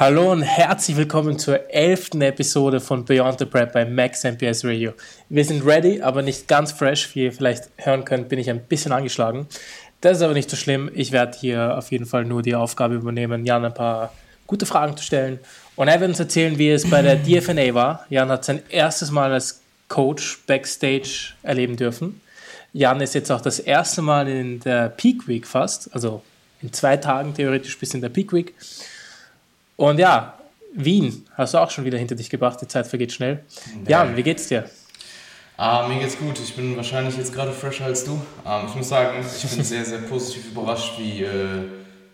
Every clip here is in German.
Hallo und herzlich willkommen zur elften Episode von Beyond the Prep bei Max MPS Radio. Wir sind ready, aber nicht ganz fresh. Wie ihr vielleicht hören könnt, bin ich ein bisschen angeschlagen. Das ist aber nicht so schlimm. Ich werde hier auf jeden Fall nur die Aufgabe übernehmen, Jan ein paar gute Fragen zu stellen. Und er wird uns erzählen, wie es bei der DFNA war. Jan hat sein erstes Mal als Coach Backstage erleben dürfen. Jan ist jetzt auch das erste Mal in der Peak Week fast, also in zwei Tagen theoretisch bis in der Peak Week. Und ja, Wien hast du auch schon wieder hinter dich gebracht. Die Zeit vergeht schnell. Ja, Jan, wie geht's dir? Ah, mir geht's gut. Ich bin wahrscheinlich jetzt gerade fresher als du. Ähm, ich muss sagen, ich bin sehr, sehr positiv überrascht, wie äh,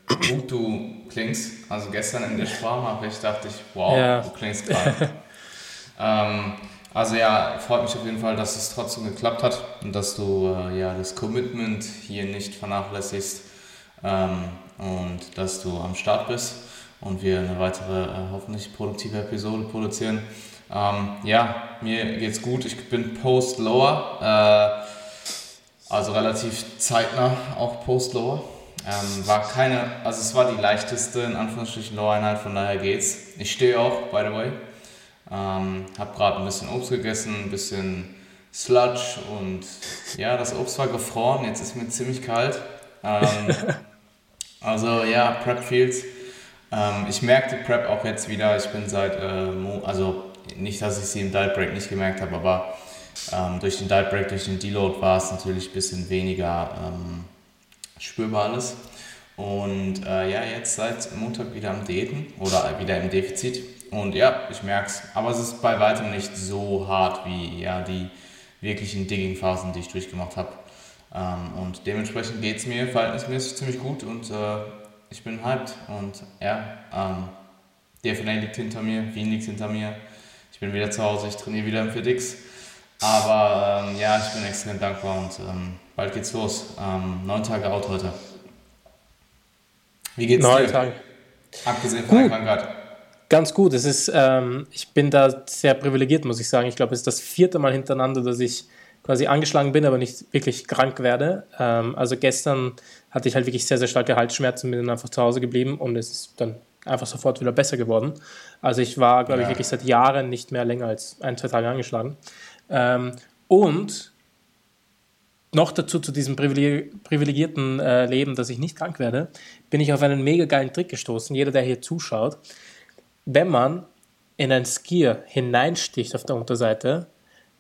gut du klingst. Also gestern in der Sprachnachricht dachte ich, wow, ja. du klingst gerade. ähm, also ja, freut mich auf jeden Fall, dass es trotzdem geklappt hat und dass du äh, ja das Commitment hier nicht vernachlässigst ähm, und dass du am Start bist und wir eine weitere, äh, hoffentlich produktive Episode produzieren. Ähm, ja, mir geht's gut. Ich bin Post-Lower, äh, also relativ zeitnah auch Post-Lower. Ähm, war keine, also es war die leichteste, in Anführungsstrichen, Lower-Einheit, von daher geht's. Ich stehe auch, by the way. Ähm, hab gerade ein bisschen Obst gegessen, ein bisschen Sludge und ja, das Obst war gefroren, jetzt ist mir ziemlich kalt. Ähm, also ja, Prep Fields ähm, ich merke die Prep auch jetzt wieder. Ich bin seit, äh, also nicht, dass ich sie im Diet Break nicht gemerkt habe, aber ähm, durch den Diet Break, durch den Deload war es natürlich ein bisschen weniger ähm, spürbar alles. Und äh, ja, jetzt seit Montag wieder am Diäten oder wieder im Defizit. Und ja, ich merke es. Aber es ist bei weitem nicht so hart wie ja, die wirklichen Digging-Phasen, die ich durchgemacht habe. Ähm, und dementsprechend geht es mir verhältnismäßig ziemlich gut und äh, ich bin hyped und ja, ähm, DFNA liegt hinter mir, Wien liegt hinter mir. Ich bin wieder zu Hause, ich trainiere wieder im FitX. Aber ähm, ja, ich bin extrem dankbar und ähm, bald geht's los. Ähm, neun Tage out heute. Wie geht's neun dir? Tage. Abgesehen von der Krankheit. Ganz gut. Es ist, ähm, ich bin da sehr privilegiert, muss ich sagen. Ich glaube, es ist das vierte Mal hintereinander, dass ich quasi angeschlagen bin, aber nicht wirklich krank werde. Ähm, also gestern hatte ich halt wirklich sehr, sehr starke Halsschmerzen, bin dann einfach zu Hause geblieben und es ist dann einfach sofort wieder besser geworden. Also ich war, glaube ja. ich, wirklich seit Jahren nicht mehr länger als ein, zwei Tage angeschlagen. Ähm, und noch dazu zu diesem privilegierten äh, Leben, dass ich nicht krank werde, bin ich auf einen mega geilen Trick gestoßen. Jeder, der hier zuschaut, wenn man in ein Skier hineinsticht auf der Unterseite,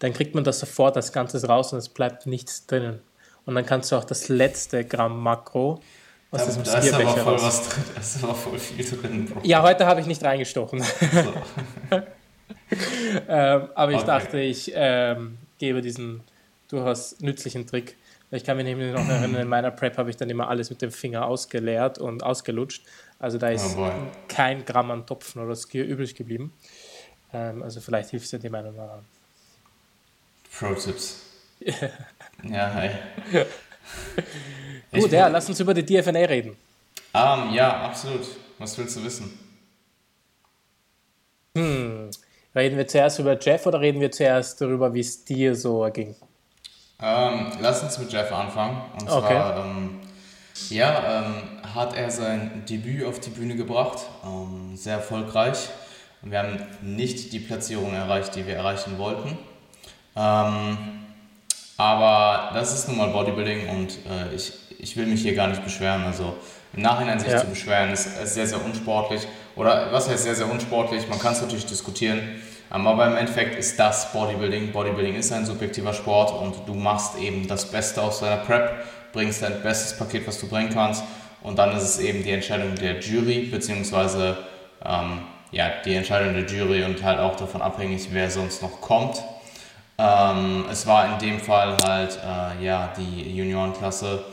dann kriegt man das sofort als Ganzes raus und es bleibt nichts drinnen. Und dann kannst du auch das letzte Gramm Makro aus da, diesem da ist aber voll was drin, da ist aber voll viel drin, Bro. Ja, heute habe ich nicht reingestochen. So. ähm, aber ich okay. dachte, ich ähm, gebe diesen durchaus nützlichen Trick. Ich kann mich nämlich noch erinnern, in meiner Prep habe ich dann immer alles mit dem Finger ausgeleert und ausgelutscht. Also da ist oh kein Gramm an Topfen oder Skier übrig geblieben. Ähm, also vielleicht hilft es ja dem einen oder anderen. Pro-Tipps. ja, hi. Gut, ja, lass uns über die DFNA reden. Um, ja, absolut. Was willst du wissen? Hm. Reden wir zuerst über Jeff oder reden wir zuerst darüber, wie es dir so ging? Ähm, lass uns mit Jeff anfangen. Und okay. zwar, ähm, ja, ähm, hat er sein Debüt auf die Bühne gebracht, ähm, sehr erfolgreich. Wir haben nicht die Platzierung erreicht, die wir erreichen wollten. Ähm, aber das ist nun mal Bodybuilding und äh, ich, ich will mich hier gar nicht beschweren. Also im Nachhinein sich ja. zu beschweren ist, ist, sehr, sehr unsportlich. Oder was heißt sehr, sehr unsportlich? Man kann es natürlich diskutieren. Ähm, aber im Endeffekt ist das Bodybuilding. Bodybuilding ist ein subjektiver Sport und du machst eben das Beste aus deiner Prep, bringst dein bestes Paket, was du bringen kannst. Und dann ist es eben die Entscheidung der Jury, beziehungsweise ähm, ja, die Entscheidung der Jury und halt auch davon abhängig, wer sonst noch kommt. Ähm, es war in dem Fall halt äh, ja, die Juniorenklasse.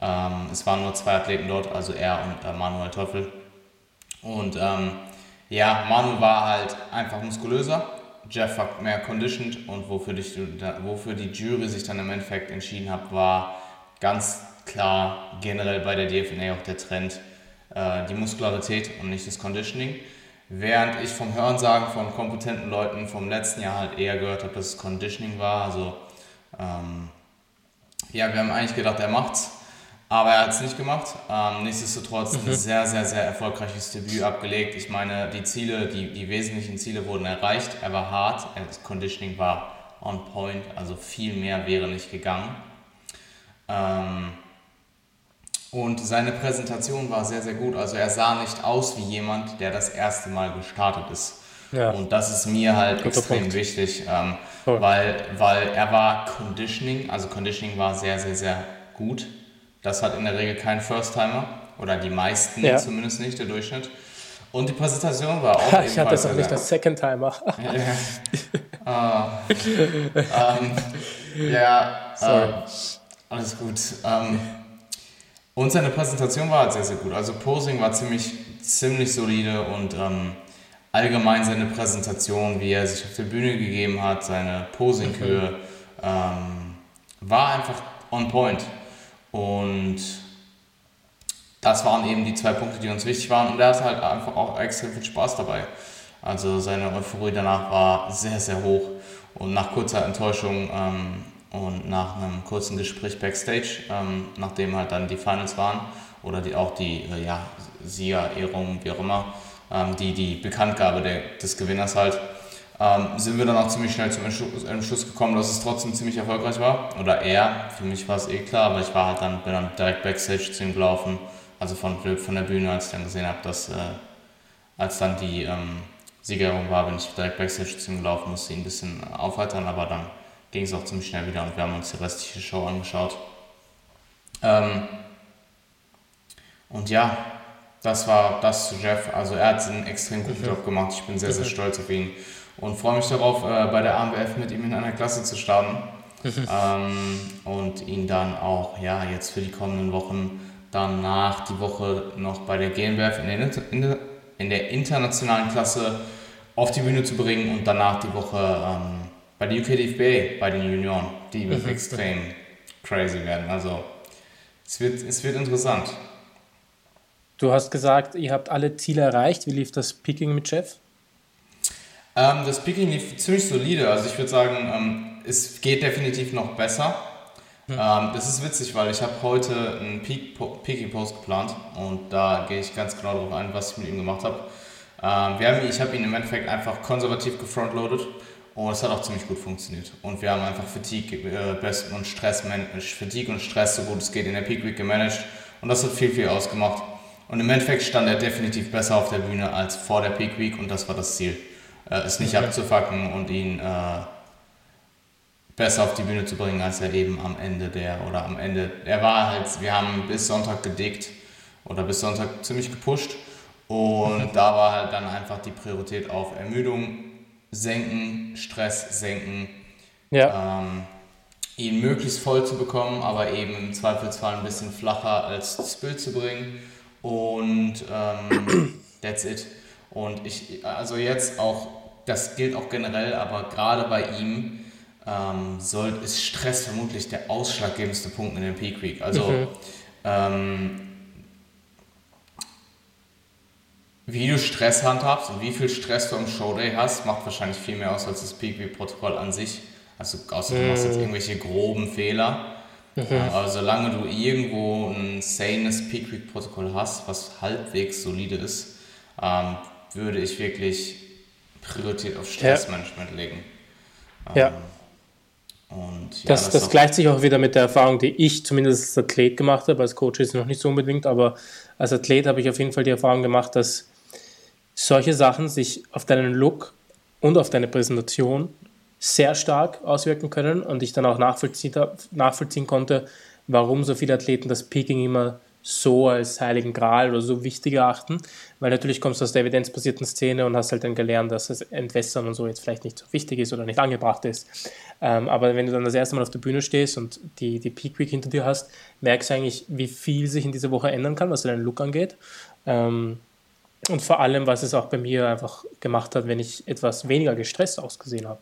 Ähm, es waren nur zwei Athleten dort, also er und äh, Manuel Teufel. Und ähm, ja, Manu war halt einfach muskulöser, Jeff war mehr conditioned und wofür die, wofür die Jury sich dann im Endeffekt entschieden hat, war ganz klar generell bei der DFNA auch der Trend äh, die Muskularität und nicht das Conditioning. Während ich vom Hörensagen von kompetenten Leuten vom letzten Jahr halt eher gehört habe, dass es Conditioning war. Also, ähm, ja, wir haben eigentlich gedacht, er macht's. Aber er hat es nicht gemacht. Ähm, nichtsdestotrotz mhm. ein sehr, sehr, sehr erfolgreiches Debüt abgelegt. Ich meine, die Ziele, die, die wesentlichen Ziele wurden erreicht. Er war hart, das Conditioning war on point, also viel mehr wäre nicht gegangen. Ähm, und seine Präsentation war sehr, sehr gut. Also er sah nicht aus wie jemand, der das erste Mal gestartet ist. Ja. Und das ist mir halt Guter extrem Punkt. wichtig, ähm, weil, weil er war Conditioning, also Conditioning war sehr, sehr, sehr gut. Das hat in der Regel kein First-Timer oder die meisten ja. zumindest nicht, der Durchschnitt. Und die Präsentation war auch. ich hatte es auch nicht als Second-Timer. ja, uh, ähm, ja äh, alles gut. Ähm, und seine Präsentation war halt sehr, sehr gut. Also Posing war ziemlich, ziemlich solide und ähm, allgemein seine Präsentation, wie er sich auf der Bühne gegeben hat, seine Posing-Höhe, ähm, war einfach on point. Und das waren eben die zwei Punkte, die uns wichtig waren. Und er hatte halt einfach auch extrem viel Spaß dabei. Also seine Euphorie danach war sehr, sehr hoch. Und nach kurzer Enttäuschung ähm, und nach einem kurzen Gespräch backstage, ähm, nachdem halt dann die Finals waren oder die, auch die äh, ja, Siegerehrung, wie auch immer, ähm, die, die Bekanntgabe der, des Gewinners halt, ähm, sind wir dann auch ziemlich schnell zum Entschluss gekommen, dass es trotzdem ziemlich erfolgreich war. Oder er, für mich war es eh klar, aber ich war halt dann, bin dann direkt Backstage zu ihm gelaufen, also von, von der Bühne, als ich dann gesehen habe, dass, äh, als dann die ähm, Siegerehrung war, bin ich direkt Backstage zu ihm gelaufen, musste ihn ein bisschen aufheitern, aber dann ging es auch ziemlich schnell wieder und wir haben uns die restliche Show angeschaut. Ähm, und ja, das war das zu Jeff. Also er hat einen extrem guten Job gemacht. Ich bin sehr, sehr stolz auf ihn und freue mich darauf, äh, bei der AMBF mit ihm in einer Klasse zu starten ähm, und ihn dann auch ja, jetzt für die kommenden Wochen danach die Woche noch bei der GmbF in der, in der, in der internationalen Klasse auf die Bühne zu bringen und danach die Woche ähm, bei der UKDFB, bei den Junioren. Die wird extrem crazy werden. Also es wird, es wird interessant. Du hast gesagt, ihr habt alle Ziele erreicht. Wie lief das Picking mit Jeff? Ähm, das Picking lief ziemlich solide. Also ich würde sagen, ähm, es geht definitiv noch besser. Hm. Ähm, das ist witzig, weil ich habe heute einen Peaking-Post geplant und da gehe ich ganz genau darauf ein, was ich mit ihm gemacht habe. Ähm, wir haben, ich habe ihn im Endeffekt einfach konservativ gefrontloaded und es hat auch ziemlich gut funktioniert. Und wir haben einfach Fatigue äh, und Stress, Fatigue und Stress so gut es geht in der Peak Week gemanagt und das hat viel, viel ausgemacht. Und im Endeffekt stand er definitiv besser auf der Bühne als vor der Peak Week und das war das Ziel. Äh, es nicht okay. abzufacken und ihn äh, besser auf die Bühne zu bringen, als er eben am Ende der, oder am Ende, er war halt, wir haben bis Sonntag gedickt oder bis Sonntag ziemlich gepusht und mhm. da war halt dann einfach die Priorität auf Ermüdung senken, Stress senken, ja. ähm, ihn möglichst voll zu bekommen, aber eben im Zweifelsfall ein bisschen flacher als das Bild zu bringen und ähm, that's it. Und ich, also jetzt auch, das gilt auch generell, aber gerade bei ihm ähm, soll, ist Stress vermutlich der ausschlaggebendste Punkt in den Peak Week. Also, mhm. ähm, wie du Stress handhabst und wie viel Stress du am Showday hast, macht wahrscheinlich viel mehr aus als das Peak Week Protokoll an sich. Also, außer du machst jetzt mhm. irgendwelche groben Fehler. Mhm. Aber solange du irgendwo ein sanes Peak-Week-Protokoll hast, was halbwegs solide ist, ähm, würde ich wirklich Priorität auf Stressmanagement ja. legen. Ähm, ja. Und ja, das, das, das gleicht sich auch wieder mit der Erfahrung, die ich zumindest als Athlet gemacht habe. Als Coach ist es noch nicht so unbedingt, aber als Athlet habe ich auf jeden Fall die Erfahrung gemacht, dass solche Sachen sich auf deinen Look und auf deine Präsentation sehr stark auswirken können und ich dann auch nachvollziehen, nachvollziehen konnte, warum so viele Athleten das Peaking immer so als heiligen Gral oder so wichtig erachten, weil natürlich kommst du aus der evidenzbasierten Szene und hast halt dann gelernt, dass das Entwässern und so jetzt vielleicht nicht so wichtig ist oder nicht angebracht ist. Ähm, aber wenn du dann das erste Mal auf der Bühne stehst und die, die Peak Week hinter dir hast, merkst du eigentlich, wie viel sich in dieser Woche ändern kann, was deinen Look angeht. Ähm, und vor allem, was es auch bei mir einfach gemacht hat, wenn ich etwas weniger gestresst ausgesehen habe.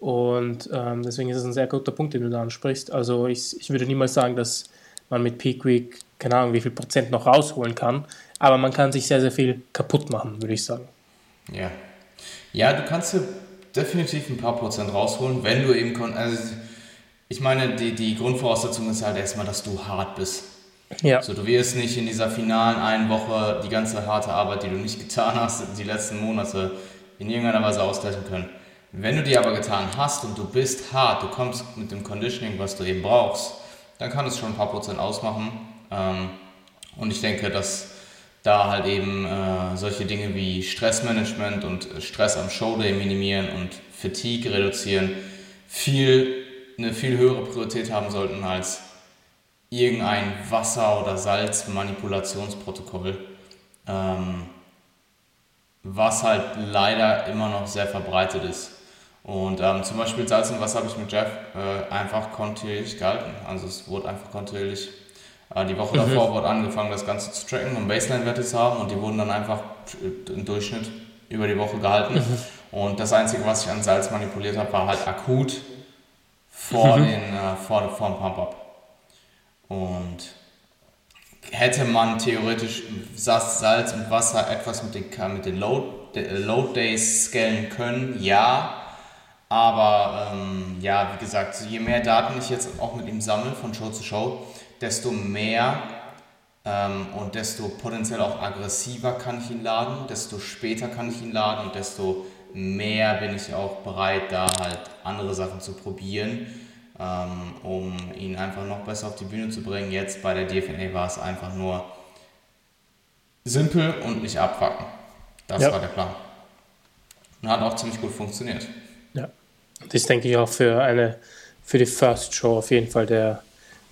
Und ähm, deswegen ist es ein sehr guter Punkt, den du da ansprichst. Also ich, ich würde niemals sagen, dass man mit Peak Week, keine Ahnung, wie viel Prozent noch rausholen kann, aber man kann sich sehr, sehr viel kaputt machen, würde ich sagen. Ja. Ja, du kannst dir definitiv ein paar Prozent rausholen, wenn du eben, also ich meine, die, die Grundvoraussetzung ist halt erstmal, dass du hart bist. Ja. So, du wirst nicht in dieser finalen einen Woche die ganze harte Arbeit, die du nicht getan hast, die letzten Monate in irgendeiner Weise ausgleichen können. Wenn du die aber getan hast und du bist hart, du kommst mit dem Conditioning, was du eben brauchst, dann kann es schon ein paar Prozent ausmachen. Ähm, und ich denke, dass da halt eben äh, solche Dinge wie Stressmanagement und Stress am Showday minimieren und Fatigue reduzieren viel, eine viel höhere Priorität haben sollten als irgendein Wasser- oder Salzmanipulationsprotokoll, ähm, was halt leider immer noch sehr verbreitet ist. Und ähm, zum Beispiel Salz und Wasser habe ich mit Jeff äh, einfach kontinuierlich gehalten. Also es wurde einfach kontinuierlich. Äh, die Woche mhm. davor wurde angefangen, das Ganze zu tracken und Baseline-Werte zu haben und die wurden dann einfach im Durchschnitt über die Woche gehalten. Mhm. Und das Einzige, was ich an Salz manipuliert habe, war halt akut vor, mhm. den, äh, vor, vor dem Pump-Up. Und hätte man theoretisch Salz und Wasser etwas mit den, mit den Load, Load Days scalen können, ja. Aber ähm, ja, wie gesagt, je mehr Daten ich jetzt auch mit ihm sammle von Show zu Show, desto mehr ähm, und desto potenziell auch aggressiver kann ich ihn laden, desto später kann ich ihn laden und desto mehr bin ich auch bereit, da halt andere Sachen zu probieren, ähm, um ihn einfach noch besser auf die Bühne zu bringen. Jetzt bei der DFNA war es einfach nur simpel und nicht abfacken. Das ja. war der Plan. Und hat auch ziemlich gut funktioniert. Das ist, denke ich, auch für eine für die First Show auf jeden Fall der,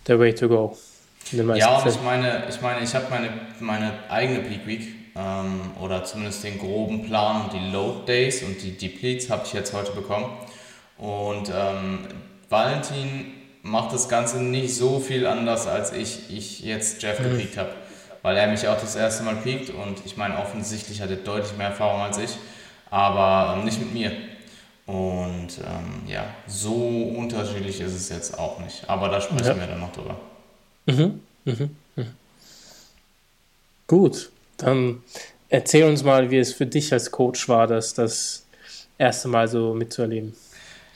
der Way to go. Ja, und ich meine, ich meine, ich habe meine, meine eigene Peak Week ähm, oder zumindest den groben Plan und die Load Days und die Depletes habe ich jetzt heute bekommen. Und ähm, Valentin macht das Ganze nicht so viel anders, als ich, ich jetzt Jeff mhm. gepiekt habe. Weil er mich auch das erste Mal piekt und ich meine, offensichtlich hat er deutlich mehr Erfahrung als ich, aber ähm, nicht mit mir. Und ähm, ja, so unterschiedlich ist es jetzt auch nicht. Aber da sprechen ja. wir dann noch drüber. Mhm. Mhm. Mhm. Gut, dann erzähl uns mal, wie es für dich als Coach war, das das erste Mal so mitzuerleben.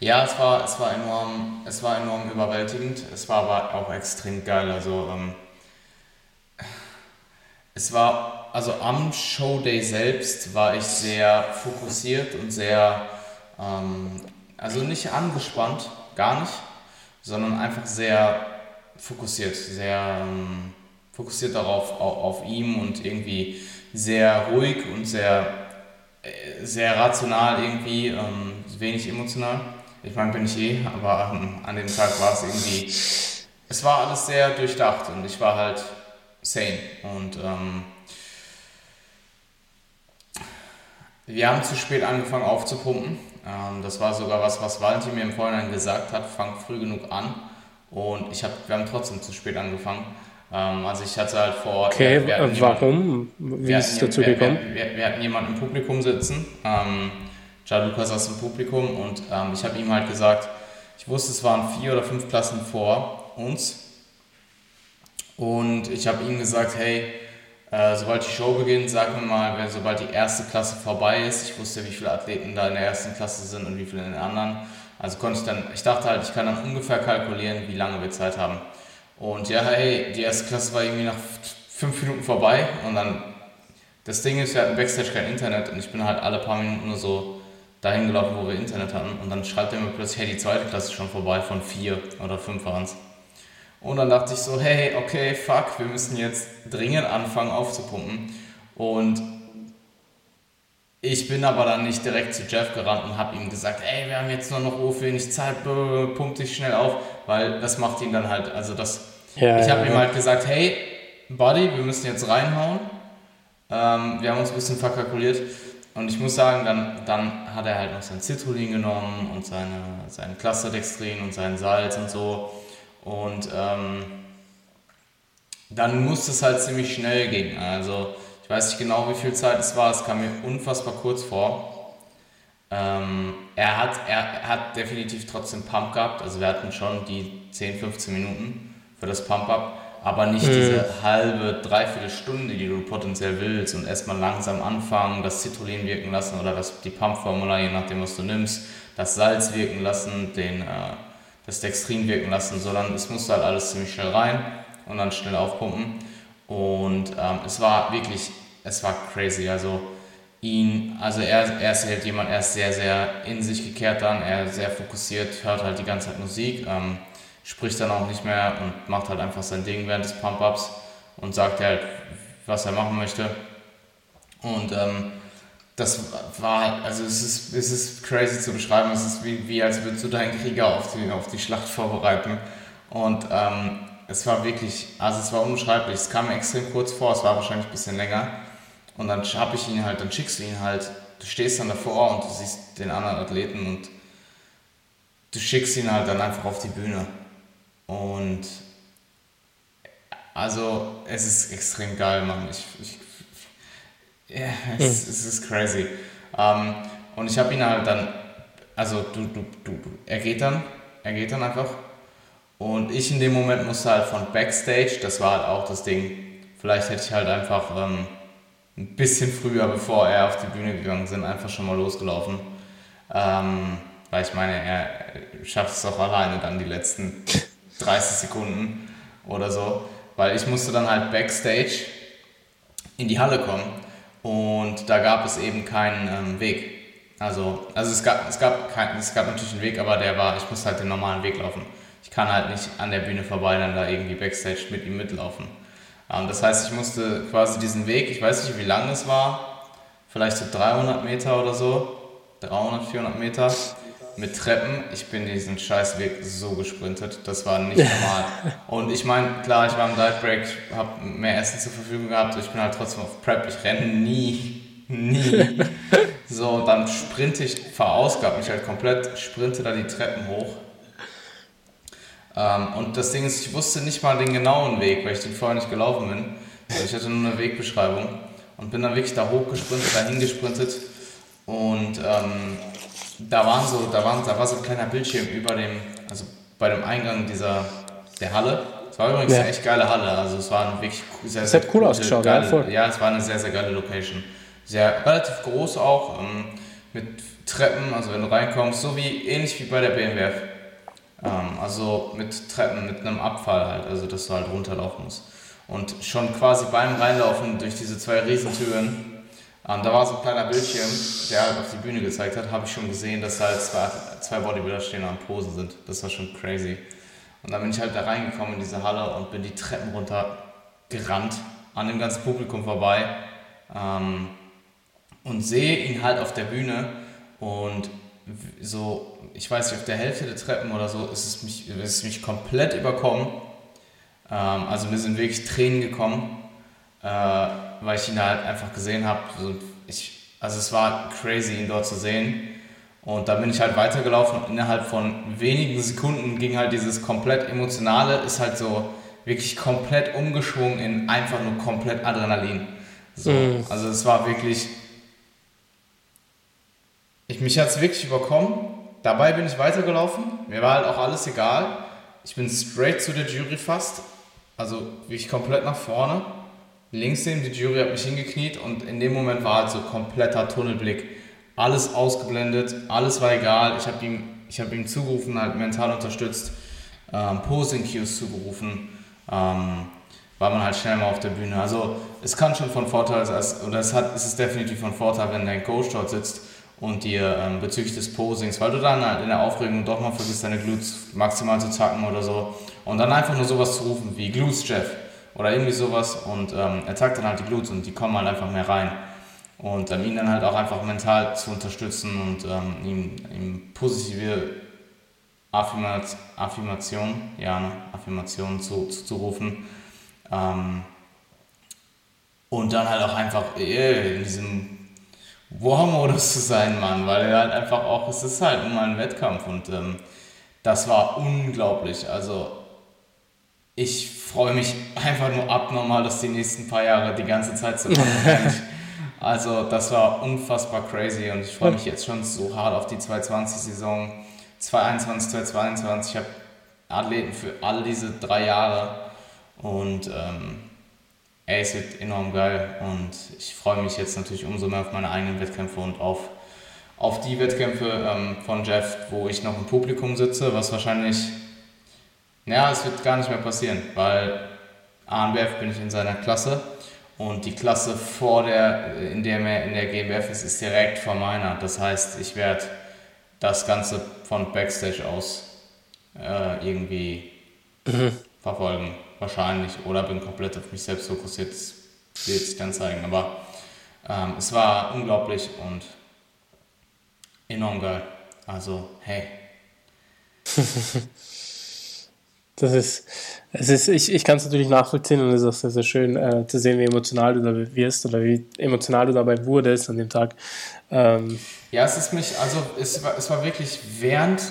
Ja, es war, es war, enorm, es war enorm überwältigend. Es war aber auch extrem geil. Also, ähm, es war, also am Showday selbst war ich sehr fokussiert und sehr ähm, also nicht angespannt, gar nicht, sondern einfach sehr fokussiert, sehr ähm, fokussiert darauf, auf, auf ihm und irgendwie sehr ruhig und sehr, äh, sehr rational irgendwie, ähm, wenig emotional. Ich meine, bin ich eh, aber ähm, an dem Tag war es irgendwie, es war alles sehr durchdacht und ich war halt sane und ähm, wir haben zu spät angefangen aufzupumpen ähm, das war sogar was, was Valentin mir im Vorhinein gesagt hat, fang früh genug an. Und ich hab, wir haben trotzdem zu spät angefangen. Ähm, also ich hatte halt vor... Okay, wir, wir warum? Wie ist es dazu gekommen? Wir, wir, wir, hatten jemanden im Publikum sitzen. Ähm, Gianluca saß im Publikum und ähm, ich habe ihm halt gesagt, ich wusste, es waren vier oder fünf Klassen vor uns. Und ich habe ihm gesagt, hey, äh, sobald die Show beginnt, sag mir mal, wenn, sobald die erste Klasse vorbei ist. Ich wusste, wie viele Athleten da in der ersten Klasse sind und wie viele in der anderen. Also konnte ich dann, ich dachte halt, ich kann dann ungefähr kalkulieren, wie lange wir Zeit haben. Und ja, hey, die erste Klasse war irgendwie nach fünf Minuten vorbei und dann, das Ding ist, wir hatten Backstage kein Internet und ich bin halt alle paar Minuten nur so dahin gelaufen, wo wir Internet hatten und dann schreibt er mir plötzlich, hey, die zweite Klasse ist schon vorbei, von vier oder fünf waren es. Und dann dachte ich so, hey, okay, fuck, wir müssen jetzt dringend anfangen aufzupumpen. Und ich bin aber dann nicht direkt zu Jeff gerannt und habe ihm gesagt, ey, wir haben jetzt nur noch so wenig Zeit, pump dich schnell auf, weil das macht ihn dann halt, also das, ja, ich habe ja, ihm halt gesagt, hey, Buddy, wir müssen jetzt reinhauen. Ähm, wir haben uns ein bisschen verkalkuliert. Und ich muss sagen, dann, dann hat er halt noch sein Citrullin genommen und seine, seinen Clusterdextrin und sein Salz und so. Und ähm, dann musste es halt ziemlich schnell gehen. Also ich weiß nicht genau, wie viel Zeit es war. Es kam mir unfassbar kurz vor. Ähm, er, hat, er hat definitiv trotzdem Pump gehabt. Also wir hatten schon die 10, 15 Minuten für das Pump-Up. Aber nicht mhm. diese halbe, dreiviertel Stunde, die du potenziell willst und erstmal langsam anfangen, das Citrullin wirken lassen oder das, die Pump-Formula, je nachdem, was du nimmst, das Salz wirken lassen, den, äh, das Dextrin wirken lassen, sondern es musste halt alles ziemlich schnell rein. und dann schnell aufpumpen. Und ähm, es war wirklich, es war crazy. Also ihn, also er, er ist halt jemand, er ist sehr, sehr in sich gekehrt dann, er ist sehr fokussiert, hört halt die ganze Zeit Musik, ähm, spricht dann auch nicht mehr und macht halt einfach sein Ding während des Pump-Ups und sagt halt, was er machen möchte. Und ähm, das war halt, also es ist, es ist crazy zu beschreiben, es ist wie, wie als würdest du deinen Krieger auf die, auf die Schlacht vorbereiten. Und ähm, es war wirklich, also es war unbeschreiblich. Es kam extrem kurz vor, es war wahrscheinlich ein bisschen länger. Und dann habe ich ihn halt, dann schickst du ihn halt, du stehst dann davor und du siehst den anderen Athleten und du schickst ihn halt dann einfach auf die Bühne. Und also es ist extrem geil, Mann. Ich, ich, ja, es, hm. es ist crazy. Ähm, und ich habe ihn halt dann, also du, du, du, er geht dann, er geht dann einfach und ich in dem Moment musste halt von Backstage, das war halt auch das Ding, vielleicht hätte ich halt einfach ähm, ein bisschen früher, bevor er auf die Bühne gegangen sind, einfach schon mal losgelaufen. Ähm, weil ich meine, er schafft es auch alleine dann die letzten 30 Sekunden oder so. Weil ich musste dann halt Backstage in die Halle kommen und da gab es eben keinen ähm, Weg. Also, also es gab, es, gab kein, es gab natürlich einen Weg, aber der war, ich musste halt den normalen Weg laufen ich kann halt nicht an der Bühne vorbei dann da irgendwie Backstage mit ihm mitlaufen. Ähm, das heißt, ich musste quasi diesen Weg, ich weiß nicht, wie lang es war, vielleicht so 300 Meter oder so, 300, 400 Meter mit Treppen. Ich bin diesen Scheißweg so gesprintet, das war nicht normal. Und ich meine, klar, ich war im Diet Break, habe mehr Essen zur Verfügung gehabt, ich bin halt trotzdem auf Prep, ich renne nie, nie. So, dann sprinte ich, verausgabe mich halt komplett, sprinte da die Treppen hoch ähm, und das Ding ist, ich wusste nicht mal den genauen Weg, weil ich den vorher nicht gelaufen bin. Also ich hatte nur eine Wegbeschreibung und bin dann wirklich da hochgesprintet, dahin gesprintet und ähm, da waren so, da, waren, da war so ein kleiner Bildschirm über dem, also bei dem Eingang dieser, der Halle. Es war übrigens ja. eine echt geile Halle, also es war eine wirklich sehr, sehr, sehr cool ausgeschaut, geile, ja, ja, es war eine sehr, sehr geile Location. Sehr, relativ groß auch, ähm, mit Treppen, also wenn du reinkommst, so wie, ähnlich wie bei der BMWF. Ähm, also mit Treppen, mit einem Abfall halt, also dass du halt runterlaufen musst. Und schon quasi beim Reinlaufen durch diese zwei Riesentüren, ähm, da war so ein kleiner Bildschirm, der halt auf die Bühne gezeigt hat, habe ich schon gesehen, dass halt zwei, zwei Bodybuilder stehen am Posen sind. Das war schon crazy. Und dann bin ich halt da reingekommen in diese Halle und bin die Treppen runter gerannt, an dem ganzen Publikum vorbei ähm, und sehe ihn halt auf der Bühne und so, ich weiß nicht, auf der Hälfte der Treppen oder so ist es mich, ist es mich komplett überkommen. Ähm, also mir sind wirklich Tränen gekommen, äh, weil ich ihn halt einfach gesehen habe. Also, also es war crazy, ihn dort zu sehen. Und da bin ich halt weitergelaufen und innerhalb von wenigen Sekunden ging halt dieses komplett emotionale, ist halt so wirklich komplett umgeschwungen in einfach nur komplett Adrenalin. So, mm. Also es war wirklich ich, mich hat es wirklich überkommen. Dabei bin ich weitergelaufen. Mir war halt auch alles egal. Ich bin straight zu der Jury fast. Also wirklich komplett nach vorne. Links neben die Jury hat mich hingekniet und in dem Moment war halt so kompletter Tunnelblick. Alles ausgeblendet, alles war egal. Ich habe ihm, hab ihm zugerufen, halt mental unterstützt, ähm, Posing Cues zugerufen, ähm, war man halt schnell mal auf der Bühne. Also es kann schon von Vorteil sein, oder es, hat, es ist definitiv von Vorteil, wenn dein Coach dort sitzt und dir ähm, bezüglich des Posings, weil du dann halt in der Aufregung doch mal vergisst, deine Glutes maximal zu zacken oder so und dann einfach nur sowas zu rufen wie Glutes Jeff oder irgendwie sowas und ähm, er zackt dann halt die Glutes und die kommen halt einfach mehr rein und ähm, ihn dann halt auch einfach mental zu unterstützen und ähm, ihm, ihm positive Affirmat Affirmation, ja, ne, Affirmationen zu, zu, zu rufen ähm, und dann halt auch einfach äh, in diesem War-Modus zu sein, Mann, weil er halt einfach auch, es ist halt immer ein Wettkampf und ähm, das war unglaublich. Also ich freue mich einfach nur abnormal, das die nächsten paar Jahre die ganze Zeit zu machen. also das war unfassbar crazy und ich freue mich jetzt schon so hart auf die 2020-Saison. 2021, 2022, ich habe Athleten für all diese drei Jahre und ähm, ey, es wird enorm geil und ich freue mich jetzt natürlich umso mehr auf meine eigenen Wettkämpfe und auf, auf die Wettkämpfe ähm, von Jeff, wo ich noch im Publikum sitze, was wahrscheinlich, naja, es wird gar nicht mehr passieren, weil ANBF bin ich in seiner Klasse und die Klasse vor der, in der er in der GmbF ist, ist direkt vor meiner. Das heißt, ich werde das Ganze von Backstage aus äh, irgendwie mhm. verfolgen, wahrscheinlich, oder bin komplett auf mich selbst fokussiert. Das wird sich dann zeigen, aber ähm, es war unglaublich und enorm geil. Also, hey. das ist, es ist, ich, ich kann es natürlich nachvollziehen und es ist auch sehr, sehr schön äh, zu sehen, wie emotional du dabei wirst oder wie emotional du dabei wurdest an dem Tag. Ähm, ja, es ist mich, also es war, es war wirklich während.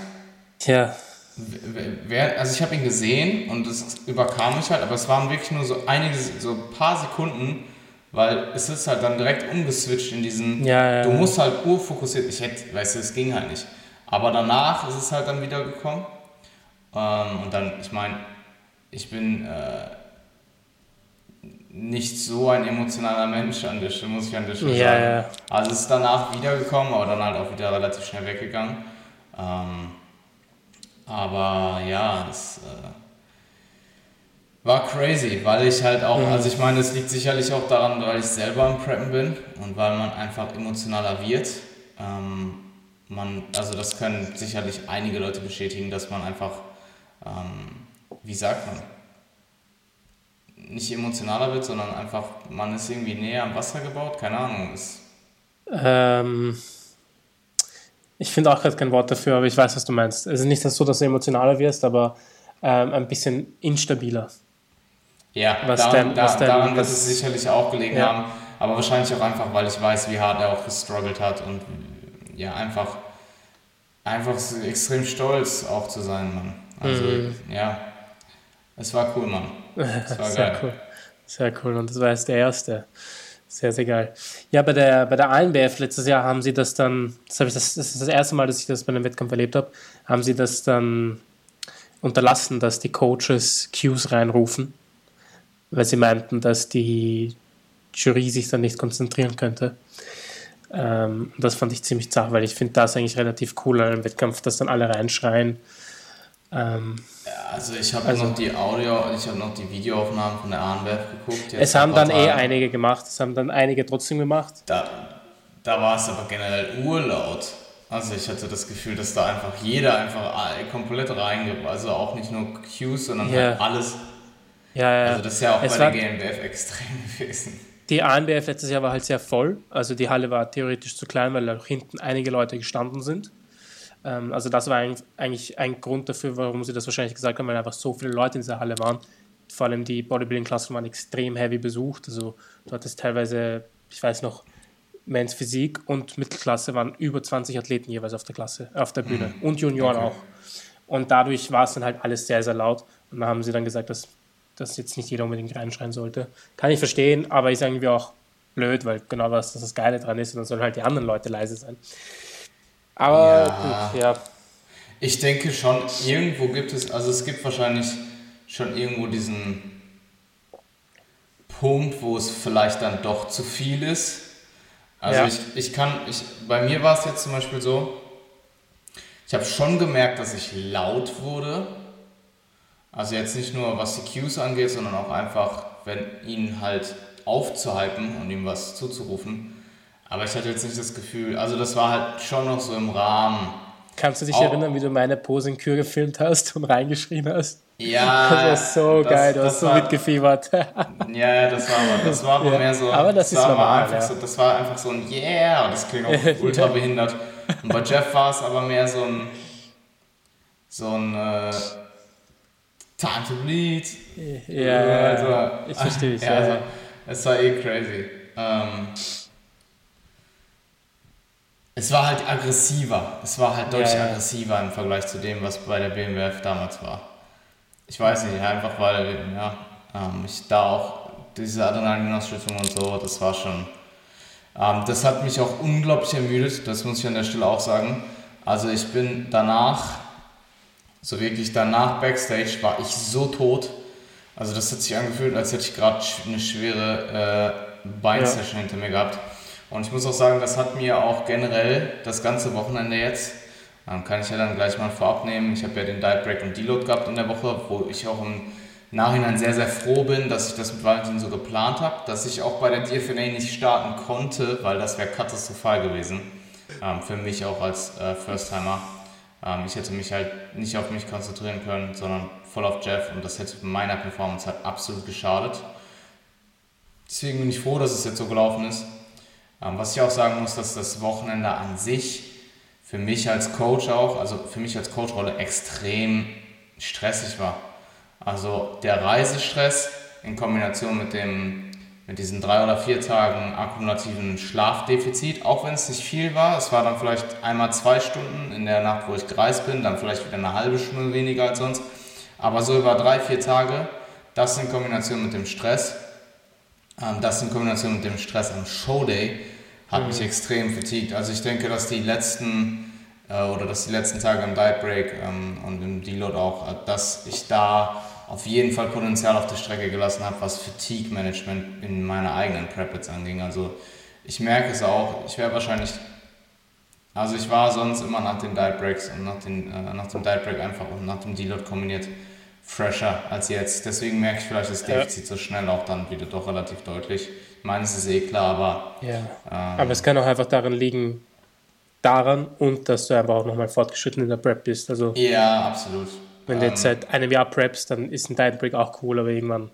Ja. Während, also ich habe ihn gesehen und es überkam mich halt, aber es waren wirklich nur so einige, so ein paar Sekunden, weil es ist halt dann direkt umgeswitcht in diesen, ja, ja, du musst halt urfokussiert, ich hätte, weißt du, es ging halt nicht. Aber danach ist es halt dann wieder gekommen. Ähm, und dann, ich meine, ich bin äh, nicht so ein emotionaler Mensch an der Stelle, muss ich an der Stelle ja, sagen. Ja. Also es ist danach wiedergekommen, aber dann halt auch wieder relativ schnell weggegangen. Ähm, aber ja, es äh, war crazy, weil ich halt auch, mhm. also ich meine, es liegt sicherlich auch daran, weil ich selber am Preppen bin und weil man einfach emotionaler wird. Ähm, man, also das können sicherlich einige Leute bestätigen, dass man einfach, ähm, wie sagt man, nicht emotionaler wird, sondern einfach, man ist irgendwie näher am Wasser gebaut, keine Ahnung. Ist ähm, ich finde auch gerade kein Wort dafür, aber ich weiß, was du meinst. Es ist nicht so, dass du emotionaler wirst, aber ähm, ein bisschen instabiler. Ja, was daran, denn, was da, daran wird es sicherlich auch gelegen ja. haben, aber wahrscheinlich auch einfach, weil ich weiß, wie hart er auch gestruggelt hat und ja, einfach, einfach extrem stolz auch zu sein, Mann. Also, mhm. ja, es war cool, Mann. Es war Sehr geil. cool. Sehr cool und das war jetzt der erste. Sehr, sehr geil. Ja, bei der, bei der ANBF letztes Jahr haben sie das dann, das, ich das, das ist das erste Mal, dass ich das bei einem Wettkampf erlebt habe, haben sie das dann unterlassen, dass die Coaches Cues reinrufen weil sie meinten, dass die Jury sich dann nicht konzentrieren könnte. Ähm, das fand ich ziemlich zart, weil ich finde das eigentlich relativ cool an einem Wettkampf, dass dann alle reinschreien. Ähm, ja, also ich habe also, noch die Audio, ich habe noch die Videoaufnahmen von der ANWF geguckt. Es haben dann eh einige gemacht, es haben dann einige trotzdem gemacht. Da, da war es aber generell urlaut. Also ich hatte das Gefühl, dass da einfach jeder einfach komplett reingeht. Also auch nicht nur Cues, sondern yeah. halt alles ja, ja. Also das ist ja auch es bei der GmbF extrem gewesen. Die ANBF letztes Jahr war halt sehr voll. Also die Halle war theoretisch zu klein, weil auch hinten einige Leute gestanden sind. Ähm, also das war eigentlich ein Grund dafür, warum sie das wahrscheinlich gesagt haben, weil einfach so viele Leute in dieser Halle waren. Vor allem die Bodybuilding-Klassen waren extrem heavy besucht. Also du hattest teilweise, ich weiß noch, Men's Physik und Mittelklasse waren über 20 Athleten jeweils auf der Klasse, auf der Bühne mhm. und Junioren okay. auch. Und dadurch war es dann halt alles sehr, sehr laut. Und da haben sie dann gesagt, dass dass jetzt nicht jeder unbedingt reinschreien sollte. Kann ich verstehen, aber ist irgendwie auch blöd, weil genau was das, das Geile dran ist und dann sollen halt die anderen Leute leise sein. Aber ja. gut, ja. Ich denke schon, irgendwo gibt es, also es gibt wahrscheinlich schon irgendwo diesen Punkt, wo es vielleicht dann doch zu viel ist. Also ja. ich, ich kann, ich, bei mir war es jetzt zum Beispiel so, ich habe schon gemerkt, dass ich laut wurde, also jetzt nicht nur was die Cues angeht, sondern auch einfach, wenn ihn halt aufzuhypen und ihm was zuzurufen. Aber ich hatte jetzt nicht das Gefühl, also das war halt schon noch so im Rahmen. Kannst du dich auch, erinnern, wie du meine Pose in Kür gefilmt hast und reingeschrien hast? Ja. Das war so das, geil, du hast so war, mitgefiebert. ja, das war aber, das war aber ja, mehr so. Aber das, das ist normal. Ja. So, das war einfach so ein Yeah, und das klingt auch ultra behindert. Und bei Jeff war es aber mehr so ein, so ein, äh, Time to Bleed. Ja, also, ich verstehe es. Ja, also, es war eh crazy. Ähm, es war halt aggressiver. Es war halt deutlich ja, ja. aggressiver im Vergleich zu dem, was bei der BMWF damals war. Ich weiß nicht, einfach weil ja, ähm, ich da auch diese Adrenalinausschüttung und so, das war schon. Ähm, das hat mich auch unglaublich ermüdet, das muss ich an der Stelle auch sagen. Also ich bin danach so wirklich danach Backstage war ich so tot. Also das hat sich angefühlt, als hätte ich gerade eine schwere äh, Beinsession ja. hinter mir gehabt. Und ich muss auch sagen, das hat mir auch generell das ganze Wochenende jetzt, ähm, kann ich ja dann gleich mal vorab nehmen. Ich habe ja den Diet Break und Deload gehabt in der Woche, wo ich auch im Nachhinein sehr, sehr froh bin, dass ich das mit Valentin so geplant habe, dass ich auch bei der DFNA nicht starten konnte, weil das wäre katastrophal gewesen. Ähm, für mich auch als äh, First-Timer. Ähm, ich hätte mich halt nicht auf mich konzentrieren können, sondern voll auf Jeff und das hätte meiner Performance halt absolut geschadet. Deswegen bin ich froh, dass es jetzt so gelaufen ist. Ähm, was ich auch sagen muss, dass das Wochenende an sich für mich als Coach auch, also für mich als Coachrolle extrem stressig war. Also der Reisestress in Kombination mit dem mit diesen drei oder vier Tagen akkumulativen Schlafdefizit, auch wenn es nicht viel war. Es war dann vielleicht einmal zwei Stunden in der Nacht, wo ich gereist bin, dann vielleicht wieder eine halbe Stunde weniger als sonst. Aber so über drei, vier Tage, das in Kombination mit dem Stress, das in Kombination mit dem Stress am Showday, hat mhm. mich extrem fatigued. Also ich denke, dass die letzten äh, oder dass die letzten Tage im Diet Break ähm, und im Deload auch, äh, dass ich da auf jeden Fall Potenzial auf der Strecke gelassen habe, was Fatigue Management in meiner eigenen Prep jetzt anging. Also ich merke es auch, ich wäre wahrscheinlich, also ich war sonst immer nach den Diet Breaks und nach, den, äh, nach dem Diet Break einfach und nach dem Deload kombiniert fresher als jetzt. Deswegen merke ich vielleicht das Defizit ja. so schnell auch dann wieder doch relativ deutlich. Ich meine, es ist eh klar, aber. Ja. Ähm, aber es kann auch einfach daran liegen, daran und dass du einfach auch nochmal fortgeschritten in der Prep bist. Also, ja, absolut. Wenn du jetzt ähm, seit einem Jahr preppst, dann ist ein Diet Break auch cool, aber irgendwann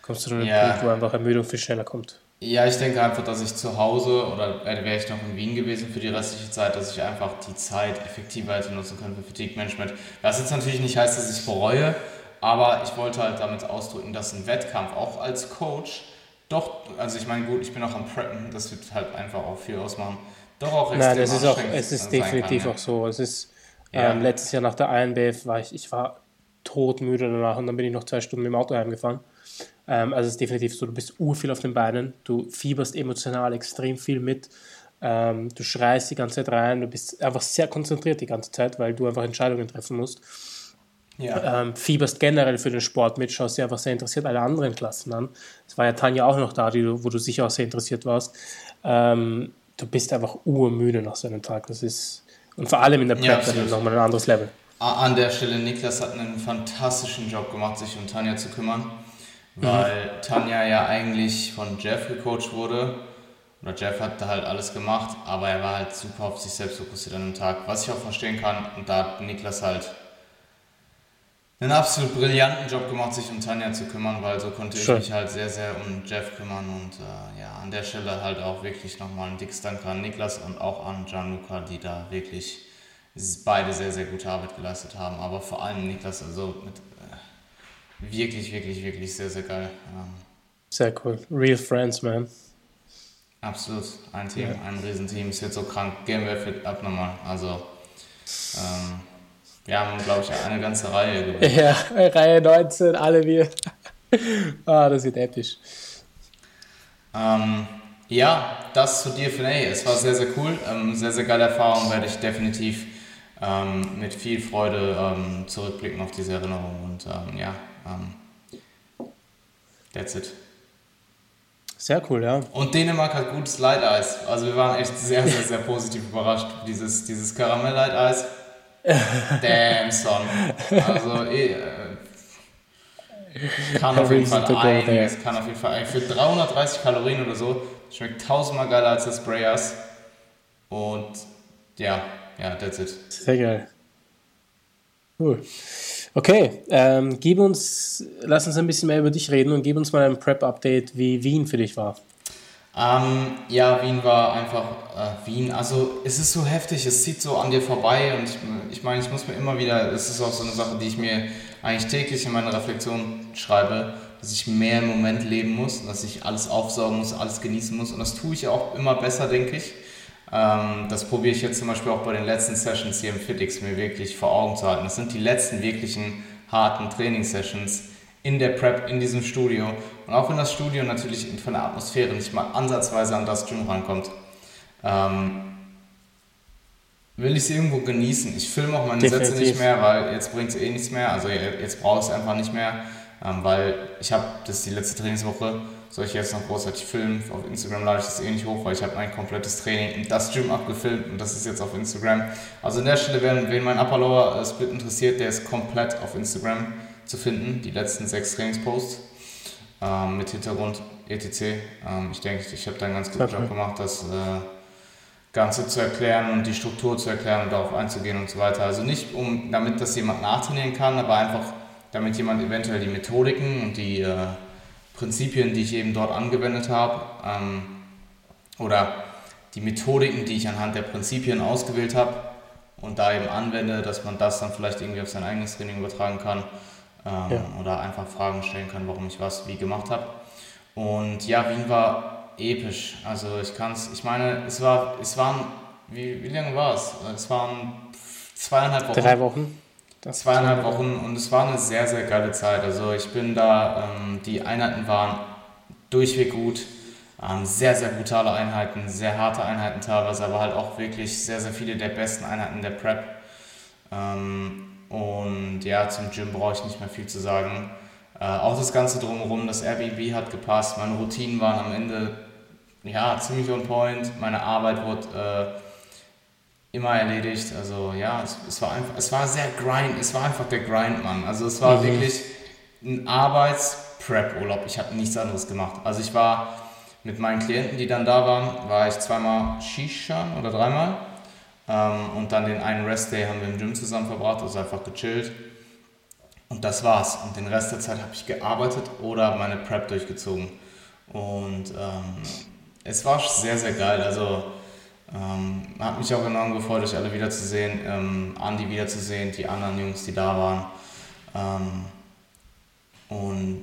kommst du zu einem ja. Punkt, wo einfach Ermüdung viel schneller kommt. Ja, ich denke einfach, dass ich zu Hause oder wäre ich noch in Wien gewesen für die restliche Zeit, dass ich einfach die Zeit effektiver hätte nutzen können für Fatigue Management. Was jetzt natürlich nicht heißt, dass ich es bereue, aber ich wollte halt damit ausdrücken, dass ein Wettkampf auch als Coach doch, also ich meine, gut, ich bin auch am Preppen, das wird halt einfach auch viel ausmachen. Doch auch extrem Nein, das ist auch, es ist definitiv kann, auch so. Es ist, ja. ähm, letztes Jahr nach der INBF war ich, ich war todmüde danach und dann bin ich noch zwei Stunden mit dem Auto heimgefahren. Ähm, also es ist definitiv so, du bist urviel auf den Beinen, du fieberst emotional extrem viel mit, ähm, du schreist die ganze Zeit rein, du bist einfach sehr konzentriert die ganze Zeit, weil du einfach Entscheidungen treffen musst ja. ähm, fieberst generell für den Sport mit, schaust dir einfach sehr interessiert alle anderen Klassen an. Es war ja Tanja auch noch da, die, wo du sicher auch sehr interessiert warst. Ähm, du bist einfach urmüde nach so einem Tag. Das ist, und vor allem in der Prep ja, nochmal ein anderes Level. An der Stelle, Niklas hat einen fantastischen Job gemacht, sich um Tanja zu kümmern, weil mhm. Tanja ja eigentlich von Jeff gecoacht wurde. Oder Jeff hat da halt alles gemacht, aber er war halt super auf sich selbst fokussiert an dem Tag, was ich auch verstehen kann. Und da hat Niklas halt einen absolut brillanten Job gemacht, sich um Tanja zu kümmern, weil so konnte Schön. ich mich halt sehr, sehr um Jeff kümmern und äh, ja, an der Stelle halt auch wirklich nochmal ein dickes Dank an Niklas und auch an Gianluca, die da wirklich beide sehr, sehr gute Arbeit geleistet haben, aber vor allem Niklas, also mit äh, wirklich, wirklich, wirklich sehr, sehr geil. Ähm, sehr cool. Real Friends, man. Absolut. Ein Team, ja. ein Riesenteam. Ist jetzt so krank. Gehen wir fit abnormal. Also, ähm, wir haben, glaube ich, eine ganze Reihe gewonnen. Ja, Reihe 19, alle wir. ah, das wird episch. Ähm, ja, das zu dir, Finney. Es war sehr, sehr cool. Ähm, sehr, sehr geile Erfahrung. Werde ich definitiv ähm, mit viel Freude ähm, zurückblicken auf diese Erinnerung. Und ähm, ja, ähm, that's it. Sehr cool, ja. Und Dänemark hat gutes Leiteis. Also wir waren echt sehr, sehr, sehr positiv überrascht. Dieses, dieses Karamell-Leiteis Damn, son. Also, eh, äh, kann auf jeden Fall einiges, kann auf jeden Fall für 330 Kalorien oder so, schmeckt tausendmal geiler als das Sprayers. Und ja, ja, that's it. Sehr geil. Cool. Okay, ähm, gib uns, lass uns ein bisschen mehr über dich reden und gib uns mal ein Prep-Update, wie Wien für dich war. Ähm, ja, Wien war einfach äh, Wien. Also es ist so heftig, es zieht so an dir vorbei und ich, ich meine, ich muss mir immer wieder, es ist auch so eine Sache, die ich mir eigentlich täglich in meine Reflexion schreibe, dass ich mehr im Moment leben muss, dass ich alles aufsaugen muss, alles genießen muss und das tue ich auch immer besser, denke ich. Ähm, das probiere ich jetzt zum Beispiel auch bei den letzten Sessions hier im FitX mir wirklich vor Augen zu halten. Das sind die letzten wirklichen harten Trainingssessions in der Prep, in diesem Studio. Und auch wenn das Studio natürlich von der Atmosphäre nicht mal ansatzweise an das Gym rankommt, ähm, will ich es irgendwo genießen. Ich filme auch meine Definitiv. Sätze nicht mehr, weil jetzt bringt es eh nichts mehr. Also jetzt brauche ich es einfach nicht mehr, ähm, weil ich habe, das ist die letzte Trainingswoche, soll ich jetzt noch großartig filmen. Auf Instagram lade ich das eh nicht hoch, weil ich habe mein komplettes Training in das Gym abgefilmt und das ist jetzt auf Instagram. Also an der Stelle, wen, wen mein Upper Lower Split interessiert, der ist komplett auf Instagram zu finden, die letzten sechs Trainingsposts ähm, mit Hintergrund etc. Ähm, ich denke, ich habe da einen ganz guten Job gemacht, das äh, Ganze zu erklären und die Struktur zu erklären und darauf einzugehen und so weiter. Also nicht, um damit das jemand nachtrainieren kann, aber einfach, damit jemand eventuell die Methodiken und die äh, Prinzipien, die ich eben dort angewendet habe, ähm, oder die Methodiken, die ich anhand der Prinzipien ausgewählt habe und da eben anwende, dass man das dann vielleicht irgendwie auf sein eigenes Training übertragen kann ähm, ja. oder einfach Fragen stellen kann, warum ich was wie gemacht habe. Und ja, Wien war episch. Also ich kann es, ich meine, es war, es waren, wie, wie lange war es? Es waren zweieinhalb Wochen. Drei Wochen. Das zweieinhalb Wochen und es war eine sehr, sehr geile Zeit. Also ich bin da, ähm, die Einheiten waren durchweg gut. Ähm, sehr, sehr brutale Einheiten, sehr harte Einheiten teilweise, aber halt auch wirklich sehr, sehr viele der besten Einheiten der Prep. Ähm, und ja, zum Gym brauche ich nicht mehr viel zu sagen. Äh, auch das Ganze drumherum, das Airbnb hat gepasst, meine Routinen waren am Ende ja, ziemlich on point, meine Arbeit wurde äh, immer erledigt. Also ja, es, es, war einfach, es war sehr grind, es war einfach der Grind, Mann. Also es war mhm. wirklich ein Arbeits-Prep-Urlaub. Ich habe nichts anderes gemacht. Also ich war mit meinen Klienten, die dann da waren, war ich zweimal Shishan oder dreimal. Ähm, und dann den einen Rest-Day haben wir im Gym zusammen verbracht, also einfach gechillt. Und das war's. Und den Rest der Zeit habe ich gearbeitet oder meine Prep durchgezogen. Und ähm, es war sehr, sehr geil. Also ähm, hat mich auch enorm gefreut, euch alle wiederzusehen, ähm, Andi wiederzusehen, die anderen Jungs, die da waren. Ähm, und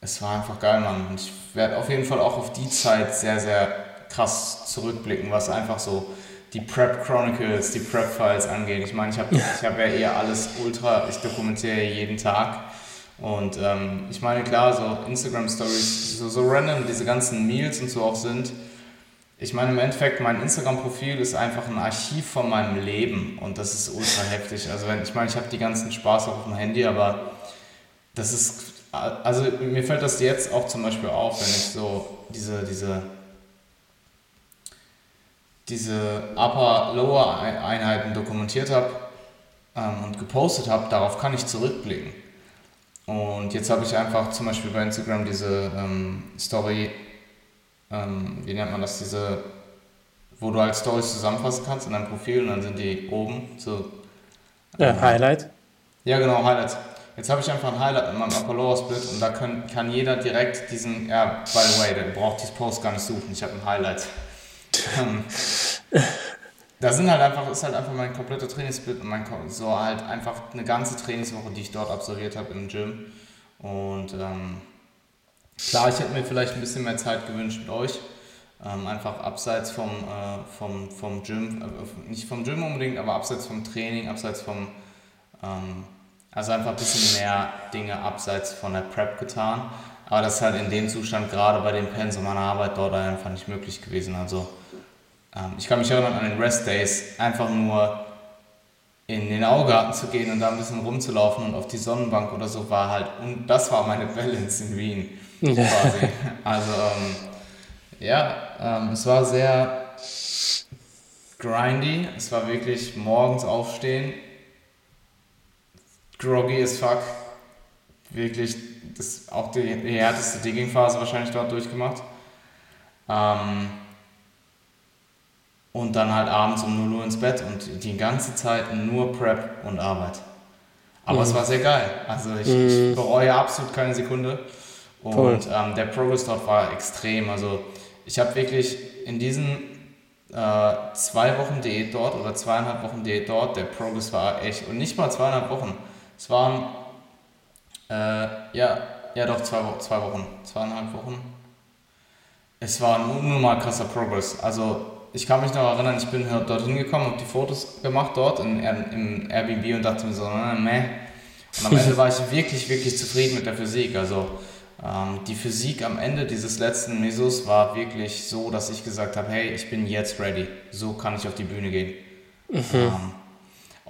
es war einfach geil, Mann. Und ich werde auf jeden Fall auch auf die Zeit sehr, sehr krass zurückblicken, was einfach so die Prep Chronicles, die Prep Files angeht. Ich meine, ich habe ich hab ja eher alles ultra, ich dokumentiere jeden Tag. Und ähm, ich meine, klar, so Instagram Stories, so, so random diese ganzen Meals und so auch sind. Ich meine, im Endeffekt, mein Instagram-Profil ist einfach ein Archiv von meinem Leben und das ist ultra heftig. Also, wenn, ich meine, ich habe die ganzen Spaß auch auf dem Handy, aber das ist, also mir fällt das jetzt auch zum Beispiel auf, wenn ich so diese, diese diese Upper-Lower-Einheiten dokumentiert habe ähm, und gepostet habe, darauf kann ich zurückblicken. Und jetzt habe ich einfach zum Beispiel bei Instagram diese ähm, Story, ähm, wie nennt man das, diese, wo du halt Stories zusammenfassen kannst in deinem Profil und dann sind die oben so. Ja, Highlight. Ja, genau, Highlights. Jetzt habe ich einfach ein Highlight in meinem Upper Lower Split und da können, kann jeder direkt diesen, ja, by the way, der braucht dieses Post gar nicht suchen, ich habe ein Highlight. Da sind halt einfach, ist halt einfach mein kompletter Trainingssplit und mein, so halt einfach eine ganze Trainingswoche, die ich dort absolviert habe im Gym. Und ähm, klar, ich hätte mir vielleicht ein bisschen mehr Zeit gewünscht mit euch. Ähm, einfach abseits vom, äh, vom, vom Gym, äh, nicht vom Gym unbedingt, aber abseits vom Training, abseits vom, ähm, also einfach ein bisschen mehr Dinge abseits von der Prep getan. Aber das ist halt in dem Zustand, gerade bei dem Pensum meiner Arbeit dort einfach nicht möglich gewesen. Also ähm, ich kann mich erinnern an den Rest Days, einfach nur in den Augarten zu gehen und da ein bisschen rumzulaufen und auf die Sonnenbank oder so war halt, und das war meine Balance in Wien quasi. Also ähm, ja, ähm, es war sehr grindy, es war wirklich morgens aufstehen, groggy as fuck, wirklich das, auch die, die härteste Digging-Phase wahrscheinlich dort durchgemacht. Ähm, und dann halt abends um 0 Uhr ins Bett und die ganze Zeit nur Prep und Arbeit. Aber mhm. es war sehr geil. Also ich, mhm. ich, bereue absolut keine Sekunde. Und ähm, der Progress dort war extrem. Also ich habe wirklich in diesen äh, zwei Wochen Diät dort oder zweieinhalb Wochen Diät dort, der Progress war echt, und nicht mal zweieinhalb Wochen. Es waren, äh, ja, ja doch, zwei, zwei Wochen, zweieinhalb Wochen. Es war nur mal krasser Progress. Also ich kann mich noch erinnern, ich bin halt dorthin gekommen, habe die Fotos gemacht dort in, im Airbnb und dachte mir so, meh. Und am Ende war ich wirklich, wirklich zufrieden mit der Physik. Also ähm, die Physik am Ende dieses letzten Mesos war wirklich so, dass ich gesagt habe, hey, ich bin jetzt ready. So kann ich auf die Bühne gehen. Mhm. Ähm,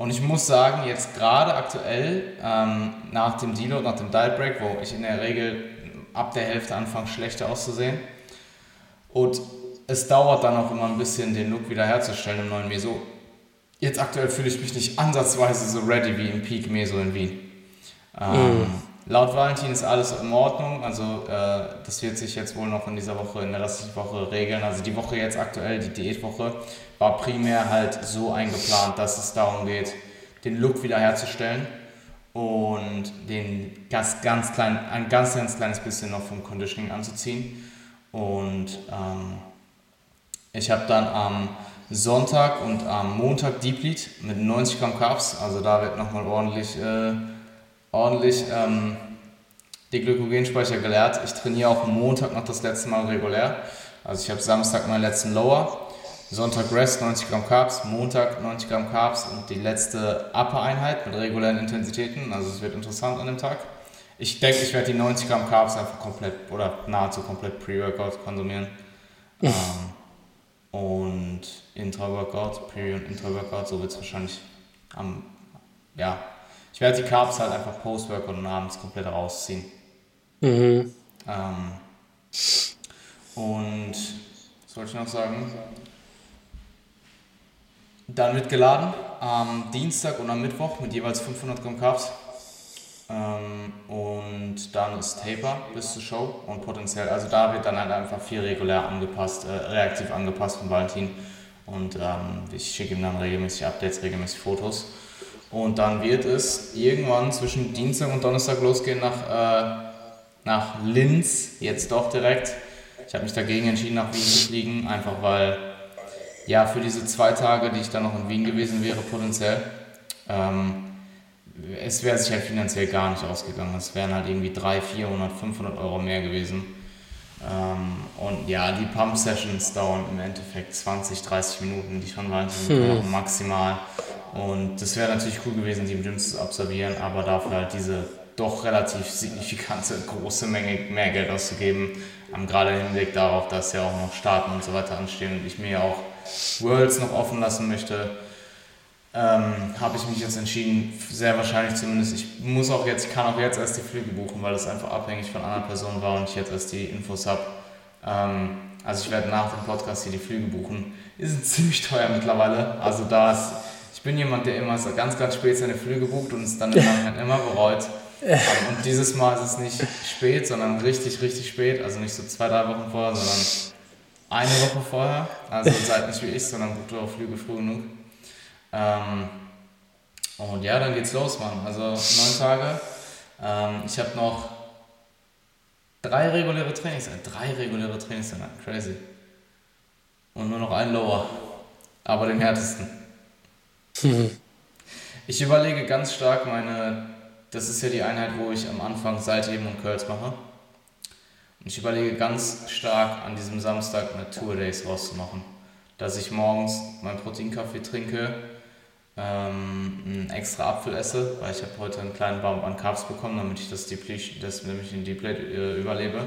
und ich muss sagen, jetzt gerade aktuell, ähm, nach dem Deload, nach dem Diet Break, wo ich in der Regel ab der Hälfte anfange, schlechter auszusehen. Und es dauert dann auch immer ein bisschen, den Look wieder herzustellen im neuen Meso. Jetzt aktuell fühle ich mich nicht ansatzweise so ready wie im Peak Meso in Wien. Ähm, mm. Laut Valentin ist alles in Ordnung. Also äh, das wird sich jetzt wohl noch in dieser Woche, in der restlichen Woche regeln. Also die Woche jetzt aktuell, die Diätwoche, war primär halt so eingeplant, dass es darum geht, den Look wiederherzustellen und den ganz, ganz klein, ein ganz, ganz kleines bisschen noch vom Conditioning anzuziehen. Und ähm, ich habe dann am Sonntag und am Montag Deep Lead mit 90 Gramm Carbs. Also da wird nochmal ordentlich, äh, ordentlich ähm, die Glykogenspeicher geleert. Ich trainiere auch Montag noch das letzte Mal regulär. Also ich habe Samstag meinen letzten Lower, Sonntag Rest 90 Gramm Carbs, Montag 90 Gramm Carbs und die letzte Upper-Einheit mit regulären Intensitäten. Also es wird interessant an dem Tag. Ich denke, ich werde die 90 Gramm Carbs einfach komplett oder nahezu komplett Pre-Workout konsumieren. ähm, und Intra-Workout, Pre- und Intra-Workout, so wird es wahrscheinlich am, ja, ich werde die Carbs halt einfach Post-Workout und abends komplett rausziehen. Mhm. Ähm, und was wollte ich noch sagen? Dann wird geladen am Dienstag und am Mittwoch mit jeweils 500 Gramm Carbs. Ähm, und dann ist Taper bis zur Show und potenziell, also da wird dann halt einfach viel regulär angepasst, äh, reaktiv angepasst von Valentin. Und ähm, ich schicke ihm dann regelmäßig Updates, regelmäßig Fotos. Und dann wird es irgendwann zwischen Dienstag und Donnerstag losgehen nach, äh, nach Linz, jetzt doch direkt. Ich habe mich dagegen entschieden, nach Wien zu fliegen, einfach weil, ja, für diese zwei Tage, die ich dann noch in Wien gewesen wäre, potenziell, ähm, es wäre sich halt finanziell gar nicht ausgegangen. Es wären halt irgendwie 300, 400, 500 Euro mehr gewesen. Ähm, und ja, die Pump-Sessions dauern im Endeffekt 20, 30 Minuten, die schon wahnsinnig hm. maximal. Und das wäre natürlich cool gewesen, die im Gym zu absolvieren, aber dafür halt diese doch relativ signifikante große Menge mehr Geld auszugeben, ähm, gerade im Hinblick darauf, dass ja auch noch Staaten und so weiter anstehen und ich mir auch Worlds noch offen lassen möchte ähm, habe ich mich jetzt entschieden, sehr wahrscheinlich zumindest, ich muss auch jetzt, ich kann auch jetzt erst die Flüge buchen, weil das einfach abhängig von anderen Personen war und ich jetzt erst die Infos habe. Ähm, also ich werde nach dem Podcast hier die Flüge buchen. Die sind ziemlich teuer mittlerweile. Also da ist, ich bin jemand, der immer ganz, ganz spät seine Flüge bucht und es dann im Nachhinein immer bereut. Und dieses Mal ist es nicht spät, sondern richtig, richtig spät. Also nicht so zwei, drei Wochen vorher, sondern eine Woche vorher. Also seid nicht wie ich, sondern bucht eure Flüge früh genug. Ähm, und ja, dann geht's los, Mann. Also neun Tage. Ähm, ich habe noch drei reguläre Trainings, drei reguläre Trainings, crazy. Und nur noch ein Lower, aber den härtesten. Ich überlege ganz stark meine, das ist ja die Einheit, wo ich am Anfang Seitheben und Curls mache. Und ich überlege ganz stark an diesem Samstag eine Tour Days rauszumachen. Dass ich morgens meinen Proteinkaffee trinke, ähm, einen extra Apfel esse, weil ich habe heute einen kleinen Baum an Carbs bekommen, damit ich das Deplete, das nämlich den Deplete äh, überlebe.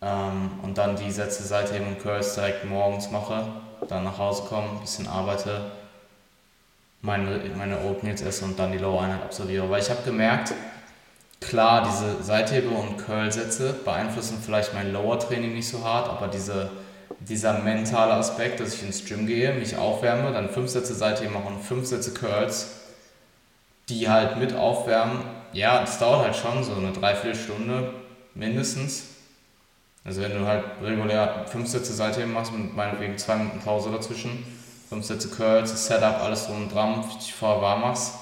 Ähm, und dann die Sätze Seitheben und Curls direkt morgens mache, dann nach Hause komme, ein bisschen arbeite, meine, meine Oatmeals esse und dann die Low-Einheit absolviere. Weil ich habe gemerkt, klar, diese Seithebe- und Curl-Sätze beeinflussen vielleicht mein Lower-Training nicht so hart, aber diese dieser mentale Aspekt, dass ich ins Gym gehe, mich aufwärme, dann fünf Sätze Seitheben mache und fünf Sätze Curls, die halt mit aufwärmen, ja, das dauert halt schon so eine Dreiviertelstunde mindestens. Also wenn du halt regulär fünf Sätze Seitheben machst mit meinetwegen zwei Minuten Pause dazwischen, fünf Sätze Curls, Setup, alles drum und dran, dich vorher warm machst,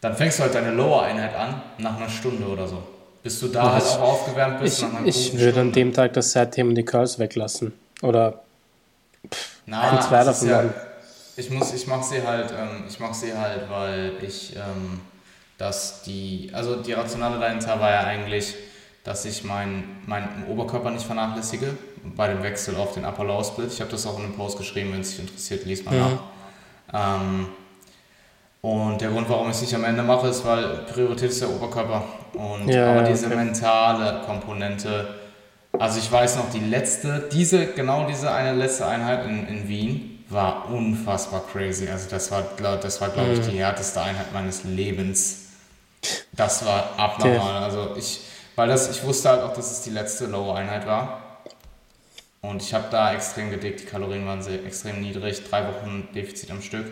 dann fängst du halt deine Lower-Einheit an nach einer Stunde oder so. Bis du da halt auch aufgewärmt bist. Ich, ich würde an dem Tag das Set-Thema und die Curls weglassen. Oder pff, Na, zwei davon ja, Ich muss, ich mache sie halt, ähm, ich mache sie halt, weil ich, ähm, dass die, also die Rationale dahinter war ja eigentlich, dass ich meinen mein Oberkörper nicht vernachlässige bei dem Wechsel auf den Upper Low Split. Ich habe das auch in einem Post geschrieben, wenn es dich interessiert, lies mal mhm. nach. Ähm, und der Grund, warum ich es nicht am Ende mache, ist, weil Priorität ist der Oberkörper. Und ja, aber diese okay. mentale Komponente, also ich weiß noch, die letzte, diese, genau diese eine letzte Einheit in, in Wien war unfassbar crazy. Also das war, das war glaube ich, mhm. die härteste Einheit meines Lebens. Das war abnormal. Okay. Also ich, weil das, ich wusste halt auch, dass es die letzte Low-Einheit war. Und ich habe da extrem gedickt, die Kalorien waren sehr, extrem niedrig, drei Wochen Defizit am Stück.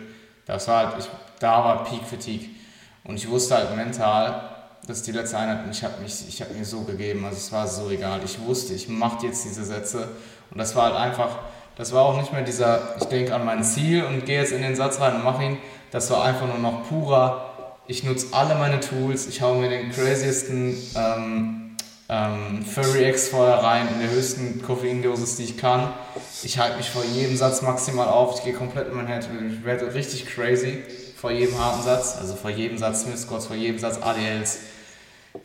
Das war halt, ich, da war Peak Fatigue. Und ich wusste halt mental, das ist die letzte Einheit und ich habe hab mir so gegeben, also es war so egal. Ich wusste, ich mache jetzt diese Sätze und das war halt einfach, das war auch nicht mehr dieser, ich denke an mein Ziel und gehe jetzt in den Satz rein und mache ihn. Das war einfach nur noch purer, ich nutze alle meine Tools, ich haue mir den craziesten ähm, ähm, Furry X vorher rein, in der höchsten Koffeindosis, die ich kann. Ich halte mich vor jedem Satz maximal auf, ich gehe komplett in mein Head, ich werde richtig crazy vor jedem harten Satz, also vor jedem Satz Smith Squats, vor jedem Satz ADLs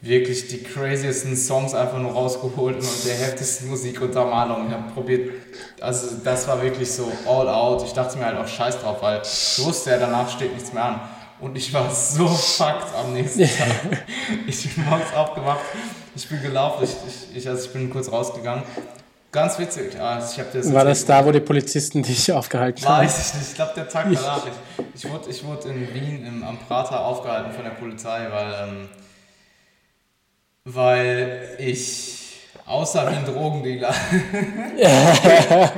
wirklich die craziesten Songs einfach nur rausgeholt und der heftigsten Musikuntermalung. Ich habe probiert, also das war wirklich so all out. Ich dachte mir halt auch scheiß drauf, weil ich wusste ja, danach steht nichts mehr an. Und ich war so fucked am nächsten Tag. Ich bin morgens aufgewacht, ich bin gelaufen, ich, ich, also ich bin kurz rausgegangen. Ganz witzig. Also ich das war das da, wo die Polizisten dich aufgehalten haben? Weiß ich nicht. Ich glaube, der Tag danach. Ich, ich, wurde, ich wurde in Wien im, am Prater aufgehalten von der Polizei, weil ähm, weil ich außer wie ein Drogendealer.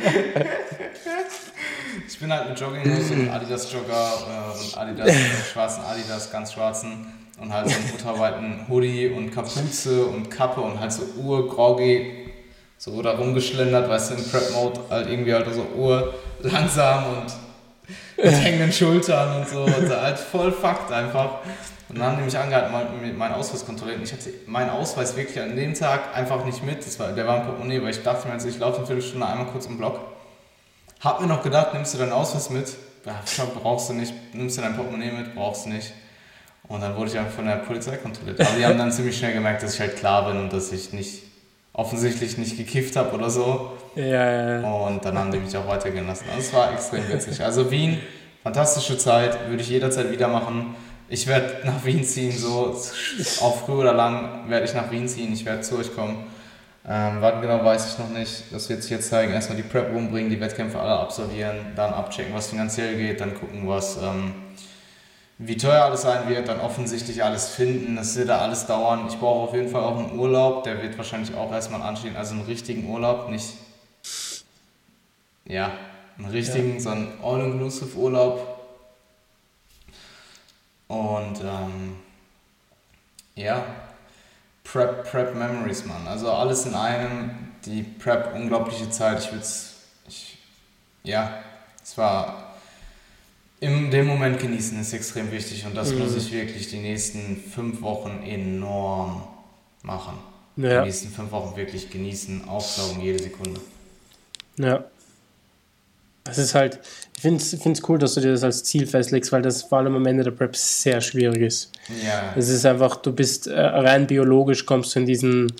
ich bin halt mit Jogginghose und Adidas Jogger äh, und Adidas äh, schwarzen Adidas, ganz schwarzen und halt so einen ultraweiten Hoodie und Kapuze und Kappe und halt so urgroggy so da rumgeschlendert, weißt du, im Prep-Mode halt irgendwie halt so urlangsam und mit hängenden Schultern und so und halt voll fucked einfach. Und dann haben die mich angehalten, meinen Ausweis kontrolliert. Und ich hatte meinen Ausweis wirklich an dem Tag einfach nicht mit. Das war, der war im Portemonnaie, weil ich dachte mir, ich laufe eine Viertelstunde einmal kurz im Block. Hab mir noch gedacht, nimmst du deinen Ausweis mit? Ja, brauchst du nicht. Nimmst du dein Portemonnaie mit? Brauchst du nicht. Und dann wurde ich einfach von der Polizei kontrolliert. Aber die haben dann ziemlich schnell gemerkt, dass ich halt klar bin und dass ich nicht offensichtlich nicht gekifft habe oder so. Ja, ja, ja. Und dann haben die mich auch weitergehen lassen. Also es war extrem witzig. Also Wien, fantastische Zeit, würde ich jederzeit wieder machen. Ich werde nach Wien ziehen, so auf früh oder lang werde ich nach Wien ziehen, ich werde zu euch kommen. Ähm, wann genau weiß ich noch nicht. Das wird sich jetzt zeigen. Erstmal die Prep rumbringen, die Wettkämpfe alle absolvieren, dann abchecken, was finanziell geht, dann gucken, was, ähm, wie teuer alles sein wird, dann offensichtlich alles finden. Das wird da alles dauern. Ich brauche auf jeden Fall auch einen Urlaub, der wird wahrscheinlich auch erstmal anstehen. Also einen richtigen Urlaub, nicht. Ja, einen richtigen, ja. so einen All-Inclusive Urlaub und ähm, ja, Prep, Prep Memories, Mann. Also alles in einem, die Prep, unglaubliche Zeit. Ich würde es, ja, es war in dem Moment genießen ist extrem wichtig und das mhm. muss ich wirklich die nächsten fünf Wochen enorm machen. Ja. Die nächsten fünf Wochen wirklich genießen, aufsaugen jede Sekunde. Ja. Es ist halt, ich finde es cool, dass du dir das als Ziel festlegst, weil das vor allem am Ende der Prep sehr schwierig ist. Ja. Es ist einfach, du bist äh, rein biologisch, kommst du in diesen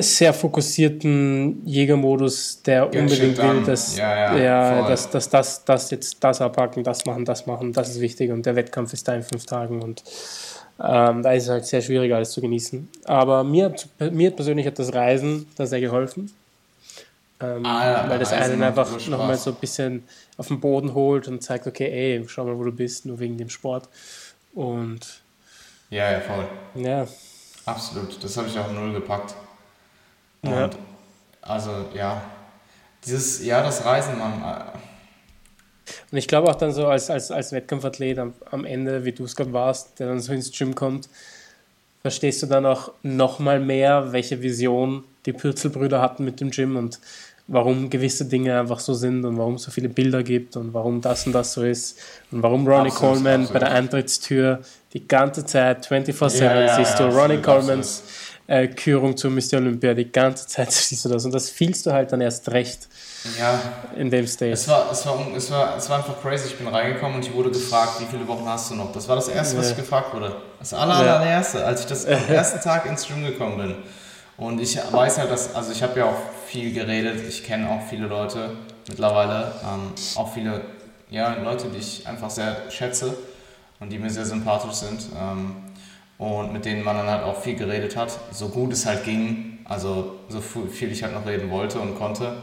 sehr fokussierten Jägermodus, der Get unbedingt will, dass, ja, ja, ja dass, dass das, das jetzt das abpacken, das machen, das machen, das ist wichtig und der Wettkampf ist da in fünf Tagen und ähm, da ist es halt sehr schwierig, alles zu genießen. Aber mir, mir persönlich hat das Reisen da sehr geholfen ähm, ah, weil das einen einfach nochmal so ein bisschen auf den Boden holt und zeigt, okay, ey, schau mal, wo du bist, nur wegen dem Sport. Und. Ja, ja, voll. Ja. Absolut. Das habe ich auch null gepackt. Und ja. also, ja. Dieses, ja, das Reisen, man. Äh, und ich glaube auch dann so als, als, als Wettkampfathlet am, am Ende, wie du es gerade warst, der dann so ins Gym kommt, verstehst du dann auch nochmal mehr, welche Vision die Pürzelbrüder hatten mit dem Gym und warum gewisse Dinge einfach so sind und warum es so viele Bilder gibt und warum das und das so ist und warum Ronnie absolut, Coleman absolut. bei der Eintrittstür die ganze Zeit 24-7 ja, ja, siehst du ja, Ronnie Colemans äh, Kürung zur Mr. Olympia, die ganze Zeit siehst du das und das fühlst du halt dann erst recht ja. in dem State. Es war, es, war, es, war, es war einfach crazy, ich bin reingekommen und ich wurde gefragt, wie viele Wochen hast du noch? Das war das Erste, was ich gefragt wurde. Das aller, allererste, als ich das am ersten Tag ins Gym gekommen bin. Und ich weiß halt, dass, also ich habe ja auch viel geredet, ich kenne auch viele Leute mittlerweile, ähm, auch viele ja, Leute, die ich einfach sehr schätze und die mir sehr sympathisch sind ähm, und mit denen man dann halt auch viel geredet hat, so gut es halt ging, also so viel ich halt noch reden wollte und konnte.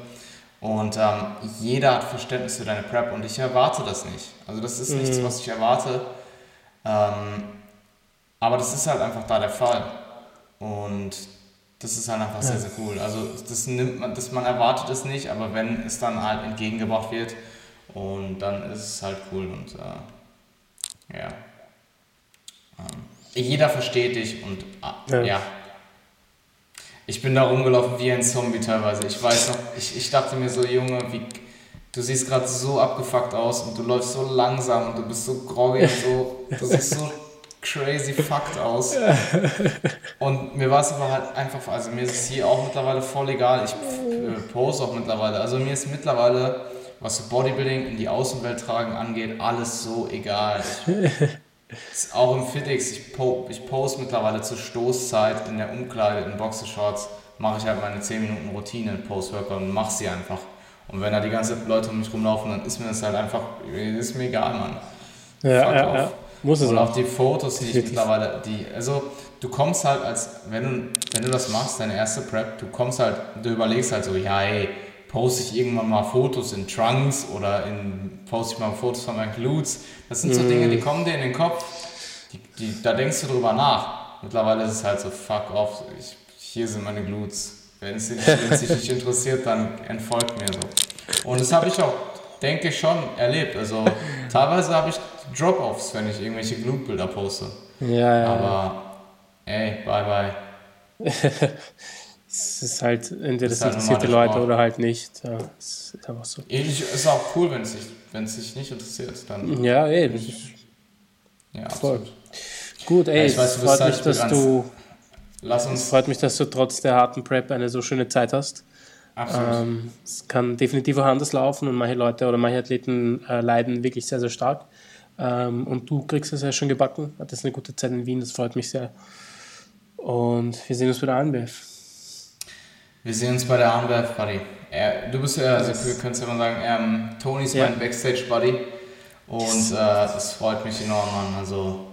Und ähm, jeder hat Verständnis für deine Prep und ich erwarte das nicht. Also das ist mhm. nichts, was ich erwarte. Ähm, aber das ist halt einfach da der Fall. Und das ist halt einfach sehr, sehr cool. Also das nimmt man, das, man erwartet es nicht, aber wenn es dann halt entgegengebracht wird und dann ist es halt cool und äh, ja. Jeder versteht dich und ah, ja. ja. Ich bin da rumgelaufen wie ein Zombie teilweise. Ich weiß noch, ich, ich dachte mir so, Junge, wie, du siehst gerade so abgefuckt aus und du läufst so langsam und du bist so groggy und so, du siehst so crazy fucked aus. Und mir war es aber halt einfach, also mir ist es hier auch mittlerweile voll egal. Ich äh, pose auch mittlerweile. Also mir ist mittlerweile, was so Bodybuilding in die Außenwelt tragen angeht, alles so egal. Ich, auch im Fitix, ich, po, ich pose mittlerweile zur Stoßzeit in der Umkleide in Boxershorts, mache ich halt meine 10 Minuten Routine in Post-Workout und mache sie einfach. Und wenn da die ganzen Leute um mich rumlaufen, dann ist mir das halt einfach, ist mir egal, Mann. Ja, Fuck ja, ja. Muss es Und auch die Fotos, die ich mittlerweile, die, also du kommst halt als, wenn du, wenn du das machst, deine erste Prep, du kommst halt, du überlegst halt so, ja ey, poste ich irgendwann mal Fotos in Trunks oder in, poste ich mal Fotos von meinen Glutes. Das sind so mm. Dinge, die kommen dir in den Kopf, die, die, da denkst du drüber nach. Mittlerweile ist es halt so, fuck off, ich, hier sind meine Glutes. Wenn es dich nicht interessiert, dann entfolgt mir so. Und das habe ich auch, denke ich, schon erlebt. Also teilweise habe ich Drop-Offs, wenn ich irgendwelche Glutbilder poste. Ja, ja. Aber ey, bye bye. es ist halt, entweder das, das interessiert die Leute oder halt nicht. Ja, es ist einfach so. Es ist auch cool, wenn es sich, wenn es sich nicht interessiert. Dann ja, ist, ja, voll. Absolut. Gut, ey, ja, weiß, es freut mich, dass du. Lass uns. Es freut mich, dass du trotz der harten Prep eine so schöne Zeit hast. Absolut. Ähm, es kann definitiv auch anders laufen und manche Leute oder manche Athleten äh, leiden wirklich sehr, sehr stark. Ähm, und du kriegst es ja schon gebacken. Hattest eine gute Zeit in Wien, das freut mich sehr. Und wir sehen uns bei der ANBF. Wir sehen uns bei der ANBF, Buddy. Er, du bist ja, also wir können es ja mal sagen, ähm, Tony ist ja. mein Backstage-Buddy. Und äh, das freut mich enorm an. Also,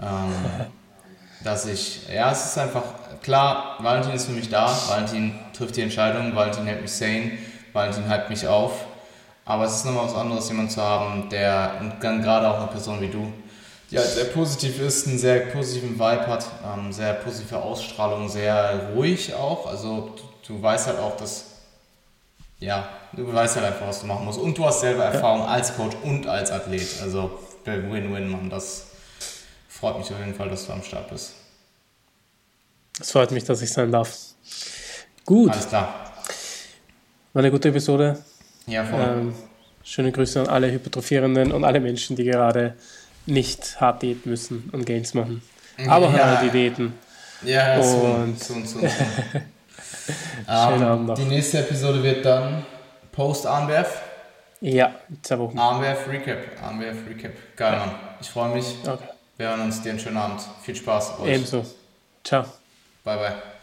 ähm, dass ich, ja, es ist einfach klar, Valentin ist für mich da. Valentin trifft die Entscheidung, Valentin hält mich sane, Valentin hypt mich auf. Aber es ist nochmal was anderes, jemanden zu haben, der, und dann gerade auch eine Person wie du, die halt sehr positiv ist, einen sehr positiven Vibe hat, ähm, sehr positive Ausstrahlung, sehr ruhig auch. Also du, weißt halt auch, dass, ja, du weißt halt einfach, was du machen musst. Und du hast selber Erfahrung als Coach und als Athlet. Also Win-Win, Mann. Das freut mich auf jeden Fall, dass du am Start bist. Es freut mich, dass ich sein darf. Gut. Alles klar. War eine gute Episode. Ja, voll. Ähm, schöne Grüße an alle Hypertrophierenden und alle Menschen, die gerade nicht hart diäten müssen und Gains machen. Aber ja. halt die Diäten. Ja, und so und so. so. Schönen Abend noch. Die nächste Episode wird dann Post-Armwerf. Ja, zwei Wochen. Armwerf Recap. Armwerf Recap. Geil, ja. Mann. Ich freue mich. Okay. Wir hören uns. Dir einen schönen Abend. Viel Spaß. Euch. Ebenso. Ciao. Bye, bye.